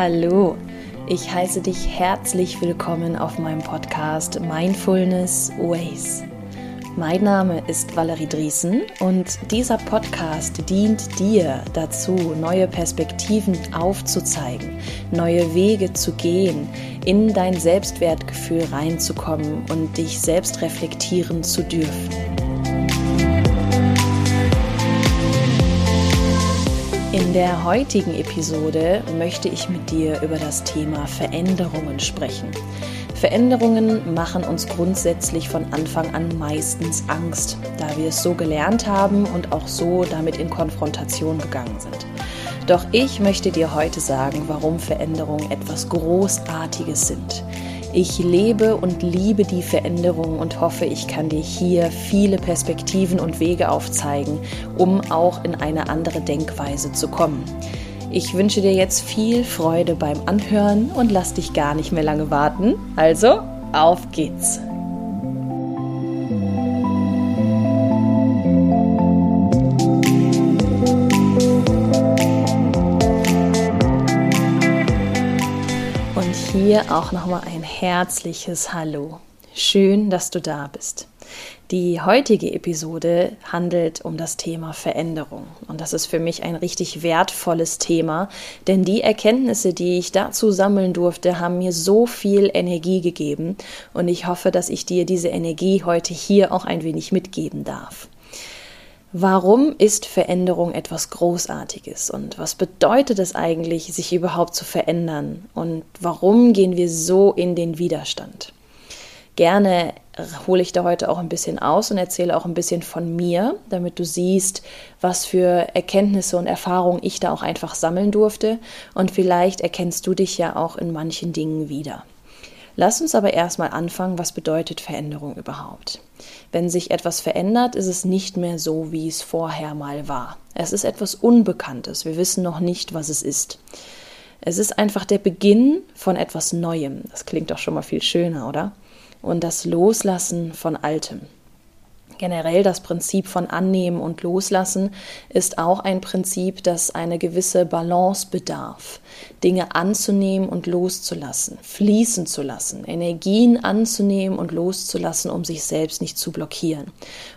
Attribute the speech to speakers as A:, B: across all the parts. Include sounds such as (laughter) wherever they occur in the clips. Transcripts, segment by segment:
A: Hallo, ich heiße dich herzlich willkommen auf meinem Podcast Mindfulness Ways. Mein Name ist Valerie Driesen und dieser Podcast dient dir dazu, neue Perspektiven aufzuzeigen, neue Wege zu gehen, in dein Selbstwertgefühl reinzukommen und dich selbst reflektieren zu dürfen. In der heutigen Episode möchte ich mit dir über das Thema Veränderungen sprechen. Veränderungen machen uns grundsätzlich von Anfang an meistens Angst, da wir es so gelernt haben und auch so damit in Konfrontation gegangen sind. Doch ich möchte dir heute sagen, warum Veränderungen etwas Großartiges sind. Ich lebe und liebe die Veränderung und hoffe, ich kann dir hier viele Perspektiven und Wege aufzeigen, um auch in eine andere Denkweise zu kommen. Ich wünsche dir jetzt viel Freude beim Anhören und lass dich gar nicht mehr lange warten. Also, auf geht's! Hier auch nochmal ein herzliches Hallo. Schön, dass du da bist. Die heutige Episode handelt um das Thema Veränderung. Und das ist für mich ein richtig wertvolles Thema, denn die Erkenntnisse, die ich dazu sammeln durfte, haben mir so viel Energie gegeben. Und ich hoffe, dass ich dir diese Energie heute hier auch ein wenig mitgeben darf. Warum ist Veränderung etwas Großartiges und was bedeutet es eigentlich, sich überhaupt zu verändern und warum gehen wir so in den Widerstand? Gerne hole ich da heute auch ein bisschen aus und erzähle auch ein bisschen von mir, damit du siehst, was für Erkenntnisse und Erfahrungen ich da auch einfach sammeln durfte und vielleicht erkennst du dich ja auch in manchen Dingen wieder. Lass uns aber erstmal anfangen, was bedeutet Veränderung überhaupt? Wenn sich etwas verändert, ist es nicht mehr so, wie es vorher mal war. Es ist etwas Unbekanntes. Wir wissen noch nicht, was es ist. Es ist einfach der Beginn von etwas Neuem. Das klingt doch schon mal viel schöner, oder? Und das Loslassen von Altem. Generell das Prinzip von Annehmen und Loslassen ist auch ein Prinzip, das eine gewisse Balance bedarf. Dinge anzunehmen und loszulassen, fließen zu lassen, Energien anzunehmen und loszulassen, um sich selbst nicht zu blockieren.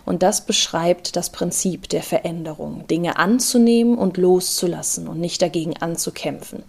A: Und das beschreibt das Prinzip der Veränderung. Dinge anzunehmen und loszulassen und nicht dagegen anzukämpfen.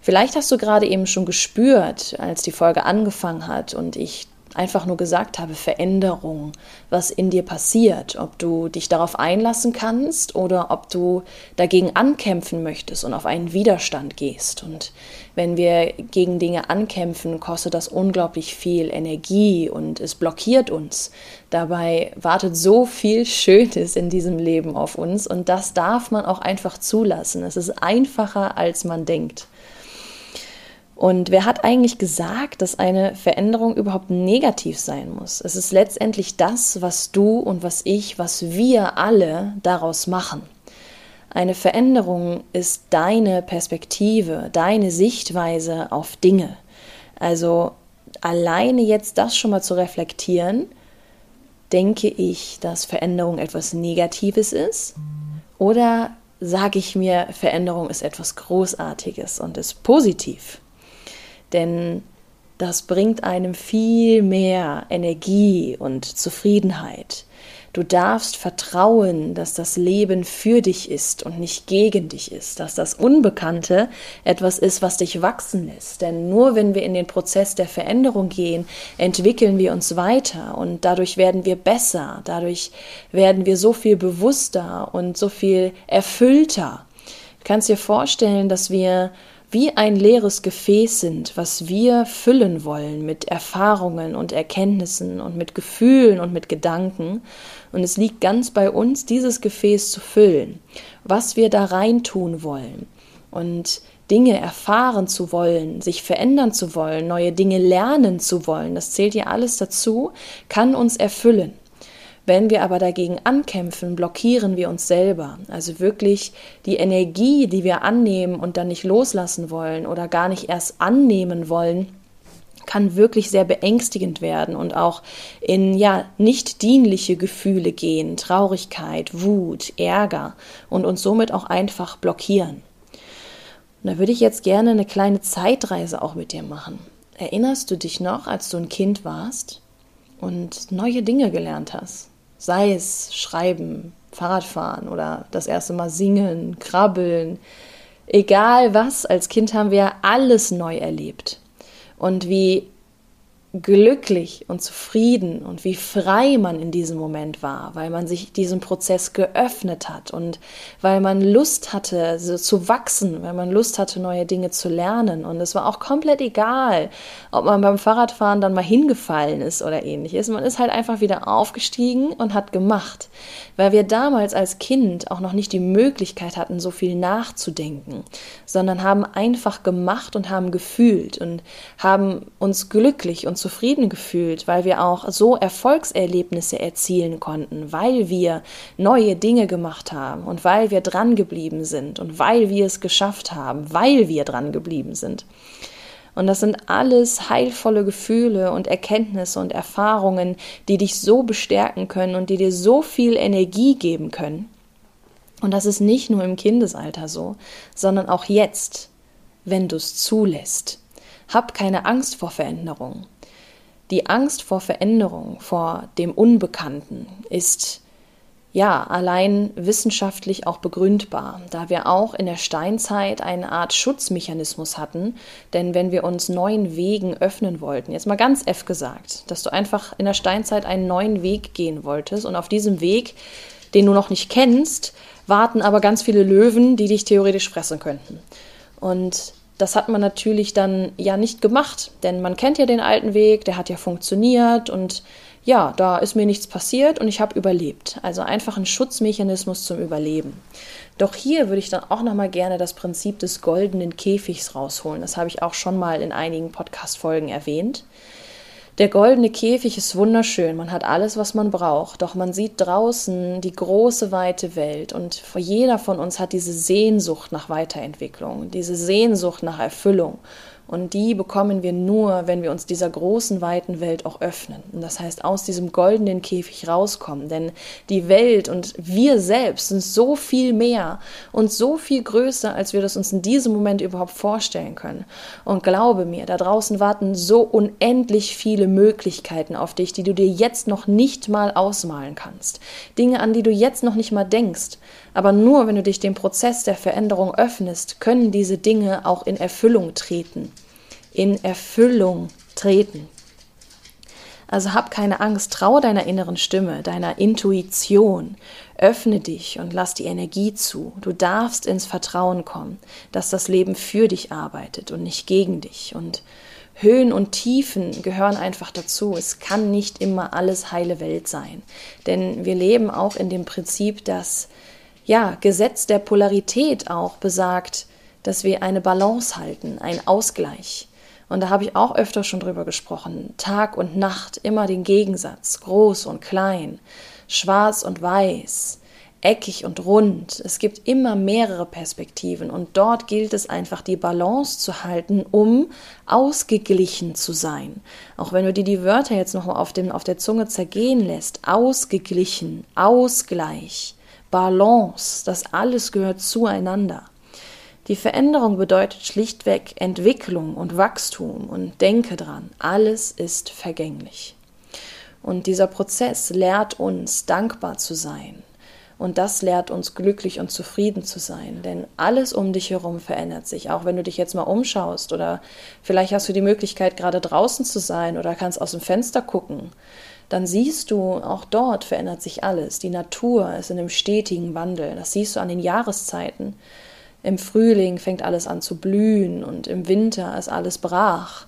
A: Vielleicht hast du gerade eben schon gespürt, als die Folge angefangen hat und ich einfach nur gesagt habe, Veränderung, was in dir passiert, ob du dich darauf einlassen kannst oder ob du dagegen ankämpfen möchtest und auf einen Widerstand gehst. Und wenn wir gegen Dinge ankämpfen, kostet das unglaublich viel Energie und es blockiert uns. Dabei wartet so viel Schönes in diesem Leben auf uns und das darf man auch einfach zulassen. Es ist einfacher, als man denkt. Und wer hat eigentlich gesagt, dass eine Veränderung überhaupt negativ sein muss? Es ist letztendlich das, was du und was ich, was wir alle daraus machen. Eine Veränderung ist deine Perspektive, deine Sichtweise auf Dinge. Also alleine jetzt das schon mal zu reflektieren, denke ich, dass Veränderung etwas Negatives ist? Oder sage ich mir, Veränderung ist etwas Großartiges und ist positiv? Denn das bringt einem viel mehr Energie und Zufriedenheit. Du darfst vertrauen, dass das Leben für dich ist und nicht gegen dich ist, dass das Unbekannte etwas ist, was dich wachsen lässt. Denn nur wenn wir in den Prozess der Veränderung gehen, entwickeln wir uns weiter und dadurch werden wir besser, dadurch werden wir so viel bewusster und so viel erfüllter. Du kannst dir vorstellen, dass wir wie ein leeres Gefäß sind, was wir füllen wollen mit Erfahrungen und Erkenntnissen und mit Gefühlen und mit Gedanken. Und es liegt ganz bei uns, dieses Gefäß zu füllen, was wir da rein tun wollen. Und Dinge erfahren zu wollen, sich verändern zu wollen, neue Dinge lernen zu wollen, das zählt ja alles dazu, kann uns erfüllen. Wenn wir aber dagegen ankämpfen, blockieren wir uns selber. Also wirklich die Energie, die wir annehmen und dann nicht loslassen wollen oder gar nicht erst annehmen wollen, kann wirklich sehr beängstigend werden und auch in ja nicht dienliche Gefühle gehen, Traurigkeit, Wut, Ärger und uns somit auch einfach blockieren. Und da würde ich jetzt gerne eine kleine Zeitreise auch mit dir machen. Erinnerst du dich noch, als du ein Kind warst und neue Dinge gelernt hast? Sei es Schreiben, Fahrradfahren oder das erste Mal singen, krabbeln. Egal was, als Kind haben wir alles neu erlebt. Und wie glücklich und zufrieden und wie frei man in diesem Moment war, weil man sich diesem Prozess geöffnet hat und weil man Lust hatte so zu wachsen, weil man Lust hatte, neue Dinge zu lernen. Und es war auch komplett egal, ob man beim Fahrradfahren dann mal hingefallen ist oder ähnliches. Man ist halt einfach wieder aufgestiegen und hat gemacht, weil wir damals als Kind auch noch nicht die Möglichkeit hatten, so viel nachzudenken, sondern haben einfach gemacht und haben gefühlt und haben uns glücklich und zufrieden gefühlt, weil wir auch so Erfolgserlebnisse erzielen konnten, weil wir neue Dinge gemacht haben und weil wir dran geblieben sind und weil wir es geschafft haben, weil wir dran geblieben sind. Und das sind alles heilvolle Gefühle und Erkenntnisse und Erfahrungen, die dich so bestärken können und die dir so viel Energie geben können. Und das ist nicht nur im Kindesalter so, sondern auch jetzt, wenn du es zulässt. Hab keine Angst vor Veränderung. Die Angst vor Veränderung, vor dem Unbekannten ist ja allein wissenschaftlich auch begründbar, da wir auch in der Steinzeit eine Art Schutzmechanismus hatten, denn wenn wir uns neuen Wegen öffnen wollten, jetzt mal ganz F gesagt, dass du einfach in der Steinzeit einen neuen Weg gehen wolltest und auf diesem Weg, den du noch nicht kennst, warten aber ganz viele Löwen, die dich theoretisch fressen könnten. Und das hat man natürlich dann ja nicht gemacht, denn man kennt ja den alten Weg, der hat ja funktioniert und ja, da ist mir nichts passiert und ich habe überlebt. Also einfach ein Schutzmechanismus zum Überleben. Doch hier würde ich dann auch noch mal gerne das Prinzip des goldenen Käfigs rausholen. Das habe ich auch schon mal in einigen Podcast Folgen erwähnt. Der goldene Käfig ist wunderschön, man hat alles, was man braucht, doch man sieht draußen die große, weite Welt. Und jeder von uns hat diese Sehnsucht nach Weiterentwicklung, diese Sehnsucht nach Erfüllung. Und die bekommen wir nur, wenn wir uns dieser großen, weiten Welt auch öffnen. Und das heißt, aus diesem goldenen Käfig rauskommen. Denn die Welt und wir selbst sind so viel mehr und so viel größer, als wir das uns in diesem Moment überhaupt vorstellen können. Und glaube mir, da draußen warten so unendlich viele Möglichkeiten auf dich, die du dir jetzt noch nicht mal ausmalen kannst. Dinge, an die du jetzt noch nicht mal denkst. Aber nur wenn du dich dem Prozess der Veränderung öffnest, können diese Dinge auch in Erfüllung treten. In Erfüllung treten. Also hab keine Angst, trau deiner inneren Stimme, deiner Intuition. Öffne dich und lass die Energie zu. Du darfst ins Vertrauen kommen, dass das Leben für dich arbeitet und nicht gegen dich. Und Höhen und Tiefen gehören einfach dazu. Es kann nicht immer alles heile Welt sein. Denn wir leben auch in dem Prinzip, dass ja, Gesetz der Polarität auch besagt, dass wir eine Balance halten, einen Ausgleich. Und da habe ich auch öfter schon drüber gesprochen. Tag und Nacht, immer den Gegensatz, groß und klein, schwarz und weiß, eckig und rund. Es gibt immer mehrere Perspektiven und dort gilt es einfach, die Balance zu halten, um ausgeglichen zu sein. Auch wenn du dir die Wörter jetzt noch auf, auf der Zunge zergehen lässt, ausgeglichen, Ausgleich. Balance, das alles gehört zueinander. Die Veränderung bedeutet schlichtweg Entwicklung und Wachstum und denke dran, alles ist vergänglich. Und dieser Prozess lehrt uns, dankbar zu sein. Und das lehrt uns, glücklich und zufrieden zu sein. Denn alles um dich herum verändert sich. Auch wenn du dich jetzt mal umschaust oder vielleicht hast du die Möglichkeit, gerade draußen zu sein oder kannst aus dem Fenster gucken dann siehst du, auch dort verändert sich alles. Die Natur ist in einem stetigen Wandel. Das siehst du an den Jahreszeiten. Im Frühling fängt alles an zu blühen und im Winter ist alles brach.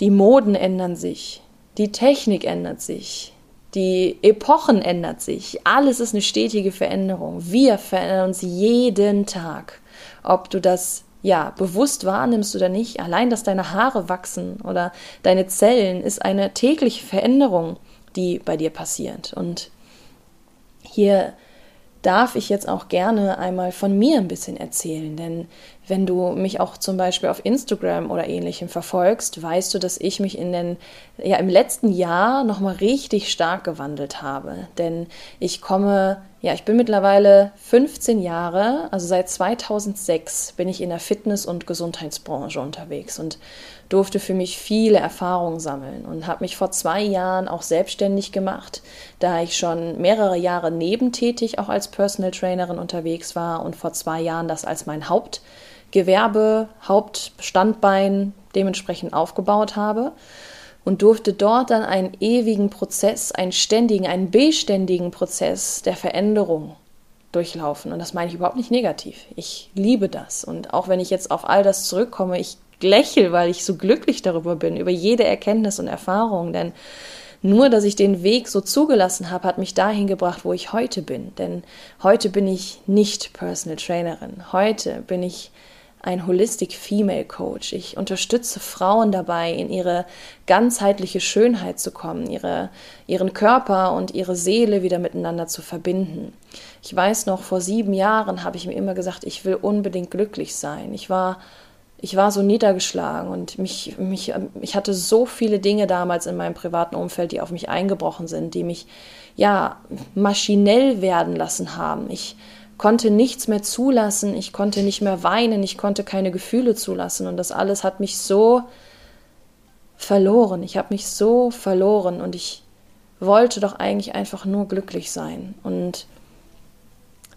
A: Die Moden ändern sich, die Technik ändert sich, die Epochen ändert sich. Alles ist eine stetige Veränderung. Wir verändern uns jeden Tag. Ob du das ja, bewusst wahrnimmst oder nicht, allein, dass deine Haare wachsen oder deine Zellen, ist eine tägliche Veränderung, die bei dir passiert. Und hier darf ich jetzt auch gerne einmal von mir ein bisschen erzählen, denn wenn du mich auch zum Beispiel auf Instagram oder ähnlichem verfolgst, weißt du, dass ich mich in den, ja, im letzten Jahr nochmal richtig stark gewandelt habe. Denn ich komme, ja, ich bin mittlerweile 15 Jahre, also seit 2006 bin ich in der Fitness- und Gesundheitsbranche unterwegs und durfte für mich viele Erfahrungen sammeln und habe mich vor zwei Jahren auch selbstständig gemacht, da ich schon mehrere Jahre nebentätig auch als Personal Trainerin unterwegs war und vor zwei Jahren das als mein Haupt Gewerbe, Hauptstandbein dementsprechend aufgebaut habe und durfte dort dann einen ewigen Prozess, einen ständigen, einen beständigen Prozess der Veränderung durchlaufen. Und das meine ich überhaupt nicht negativ. Ich liebe das. Und auch wenn ich jetzt auf all das zurückkomme, ich lächle, weil ich so glücklich darüber bin, über jede Erkenntnis und Erfahrung. Denn nur, dass ich den Weg so zugelassen habe, hat mich dahin gebracht, wo ich heute bin. Denn heute bin ich nicht Personal Trainerin. Heute bin ich ein Holistic Female Coach. Ich unterstütze Frauen dabei, in ihre ganzheitliche Schönheit zu kommen, ihre, ihren Körper und ihre Seele wieder miteinander zu verbinden. Ich weiß noch, vor sieben Jahren habe ich mir immer gesagt, ich will unbedingt glücklich sein. Ich war ich war so niedergeschlagen und mich, mich, ich hatte so viele Dinge damals in meinem privaten Umfeld, die auf mich eingebrochen sind, die mich ja maschinell werden lassen haben. Ich konnte nichts mehr zulassen, ich konnte nicht mehr weinen, ich konnte keine Gefühle zulassen und das alles hat mich so verloren. Ich habe mich so verloren und ich wollte doch eigentlich einfach nur glücklich sein. Und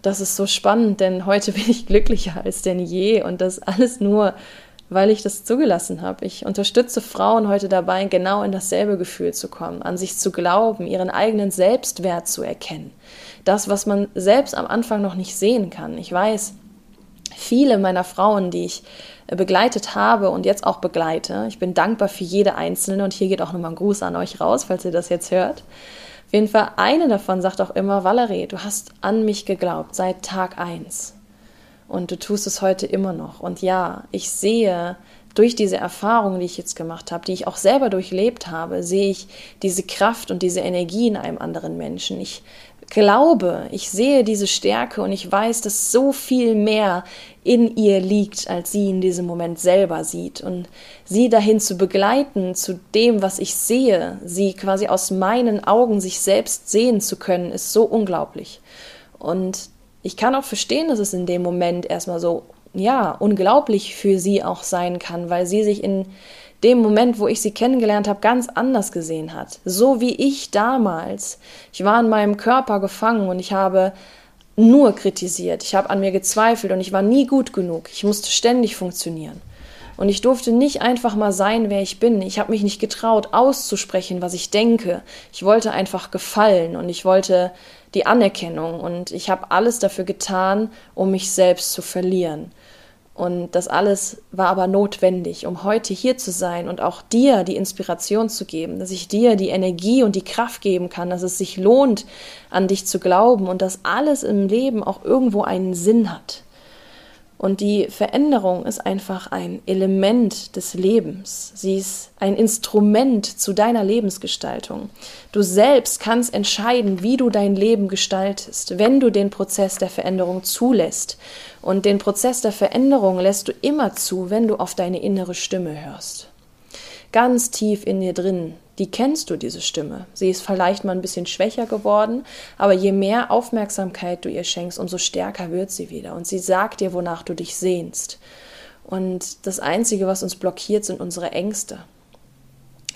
A: das ist so spannend, denn heute (laughs) bin ich glücklicher als denn je und das alles nur, weil ich das zugelassen habe. Ich unterstütze Frauen heute dabei, genau in dasselbe Gefühl zu kommen, an sich zu glauben, ihren eigenen Selbstwert zu erkennen das, was man selbst am Anfang noch nicht sehen kann. Ich weiß, viele meiner Frauen, die ich äh, begleitet habe und jetzt auch begleite, ich bin dankbar für jede einzelne und hier geht auch nochmal ein Gruß an euch raus, falls ihr das jetzt hört. Auf jeden Fall, eine davon sagt auch immer, Valerie, du hast an mich geglaubt seit Tag 1 und du tust es heute immer noch. Und ja, ich sehe durch diese Erfahrungen, die ich jetzt gemacht habe, die ich auch selber durchlebt habe, sehe ich diese Kraft und diese Energie in einem anderen Menschen. Ich glaube, ich sehe diese Stärke und ich weiß, dass so viel mehr in ihr liegt, als sie in diesem Moment selber sieht. Und sie dahin zu begleiten, zu dem, was ich sehe, sie quasi aus meinen Augen sich selbst sehen zu können, ist so unglaublich. Und ich kann auch verstehen, dass es in dem Moment erstmal so, ja, unglaublich für sie auch sein kann, weil sie sich in dem Moment, wo ich sie kennengelernt habe, ganz anders gesehen hat. So wie ich damals. Ich war in meinem Körper gefangen und ich habe nur kritisiert. Ich habe an mir gezweifelt und ich war nie gut genug. Ich musste ständig funktionieren. Und ich durfte nicht einfach mal sein, wer ich bin. Ich habe mich nicht getraut, auszusprechen, was ich denke. Ich wollte einfach gefallen und ich wollte die Anerkennung und ich habe alles dafür getan, um mich selbst zu verlieren. Und das alles war aber notwendig, um heute hier zu sein und auch dir die Inspiration zu geben, dass ich dir die Energie und die Kraft geben kann, dass es sich lohnt, an dich zu glauben und dass alles im Leben auch irgendwo einen Sinn hat. Und die Veränderung ist einfach ein Element des Lebens. Sie ist ein Instrument zu deiner Lebensgestaltung. Du selbst kannst entscheiden, wie du dein Leben gestaltest, wenn du den Prozess der Veränderung zulässt. Und den Prozess der Veränderung lässt du immer zu, wenn du auf deine innere Stimme hörst. Ganz tief in dir drin die kennst du, diese Stimme. Sie ist vielleicht mal ein bisschen schwächer geworden, aber je mehr Aufmerksamkeit du ihr schenkst, umso stärker wird sie wieder. Und sie sagt dir, wonach du dich sehnst. Und das Einzige, was uns blockiert, sind unsere Ängste.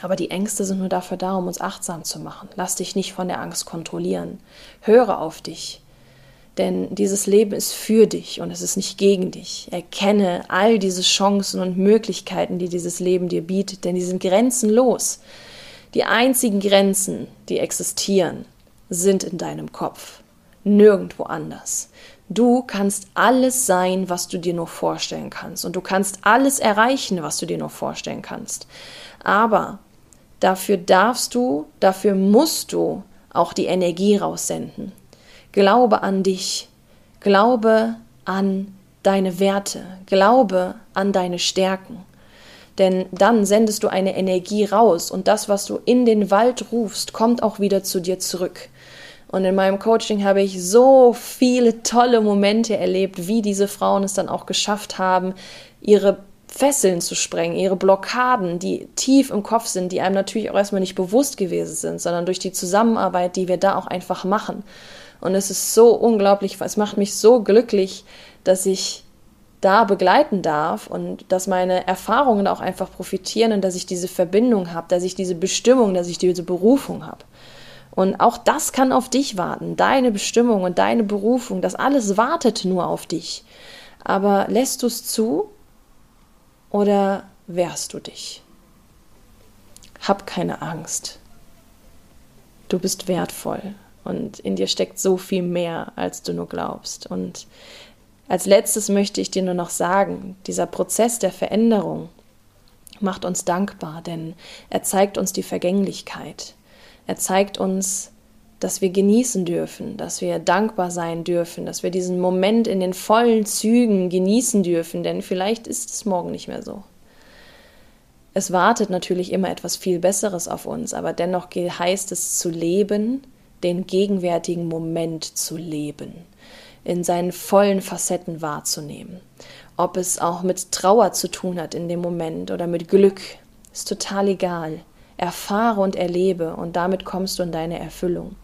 A: Aber die Ängste sind nur dafür da, um uns achtsam zu machen. Lass dich nicht von der Angst kontrollieren. Höre auf dich. Denn dieses Leben ist für dich und es ist nicht gegen dich. Erkenne all diese Chancen und Möglichkeiten, die dieses Leben dir bietet, denn die sind grenzenlos. Die einzigen Grenzen, die existieren, sind in deinem Kopf, nirgendwo anders. Du kannst alles sein, was du dir nur vorstellen kannst. Und du kannst alles erreichen, was du dir nur vorstellen kannst. Aber dafür darfst du, dafür musst du auch die Energie raussenden. Glaube an dich. Glaube an deine Werte. Glaube an deine Stärken. Denn dann sendest du eine Energie raus und das, was du in den Wald rufst, kommt auch wieder zu dir zurück. Und in meinem Coaching habe ich so viele tolle Momente erlebt, wie diese Frauen es dann auch geschafft haben, ihre Fesseln zu sprengen, ihre Blockaden, die tief im Kopf sind, die einem natürlich auch erstmal nicht bewusst gewesen sind, sondern durch die Zusammenarbeit, die wir da auch einfach machen. Und es ist so unglaublich, es macht mich so glücklich, dass ich da begleiten darf und dass meine Erfahrungen auch einfach profitieren und dass ich diese Verbindung habe, dass ich diese Bestimmung, dass ich diese Berufung habe. Und auch das kann auf dich warten, deine Bestimmung und deine Berufung, das alles wartet nur auf dich. Aber lässt du es zu oder wehrst du dich? Hab keine Angst. Du bist wertvoll und in dir steckt so viel mehr, als du nur glaubst. Und als letztes möchte ich dir nur noch sagen, dieser Prozess der Veränderung macht uns dankbar, denn er zeigt uns die Vergänglichkeit. Er zeigt uns, dass wir genießen dürfen, dass wir dankbar sein dürfen, dass wir diesen Moment in den vollen Zügen genießen dürfen, denn vielleicht ist es morgen nicht mehr so. Es wartet natürlich immer etwas viel Besseres auf uns, aber dennoch heißt es zu leben, den gegenwärtigen Moment zu leben, in seinen vollen Facetten wahrzunehmen. Ob es auch mit Trauer zu tun hat in dem Moment oder mit Glück, ist total egal. Erfahre und erlebe und damit kommst du in deine Erfüllung.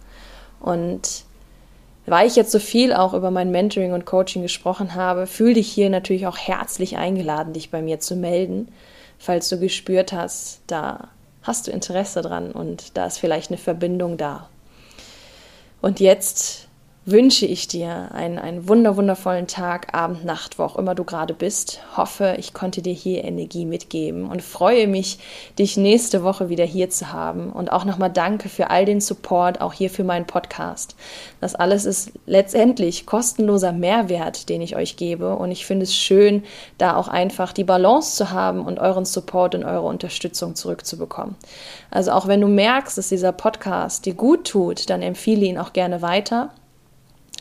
A: Und weil ich jetzt so viel auch über mein Mentoring und Coaching gesprochen habe, fühl dich hier natürlich auch herzlich eingeladen, dich bei mir zu melden, falls du gespürt hast, da hast du Interesse dran und da ist vielleicht eine Verbindung da. Und jetzt wünsche ich dir einen, einen wunder, wundervollen Tag, Abend, Nacht, wo auch immer du gerade bist. Hoffe, ich konnte dir hier Energie mitgeben und freue mich, dich nächste Woche wieder hier zu haben. Und auch nochmal danke für all den Support, auch hier für meinen Podcast. Das alles ist letztendlich kostenloser Mehrwert, den ich euch gebe. Und ich finde es schön, da auch einfach die Balance zu haben und euren Support und eure Unterstützung zurückzubekommen. Also auch wenn du merkst, dass dieser Podcast dir gut tut, dann empfehle ihn auch gerne weiter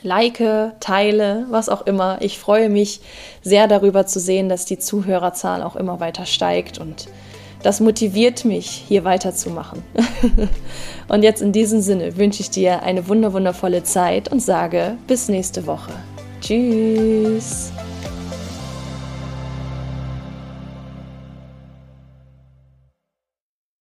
A: like, teile, was auch immer. Ich freue mich sehr darüber zu sehen, dass die Zuhörerzahl auch immer weiter steigt und das motiviert mich, hier weiterzumachen. (laughs) und jetzt in diesem Sinne wünsche ich dir eine wunderwundervolle Zeit und sage bis nächste Woche. Tschüss.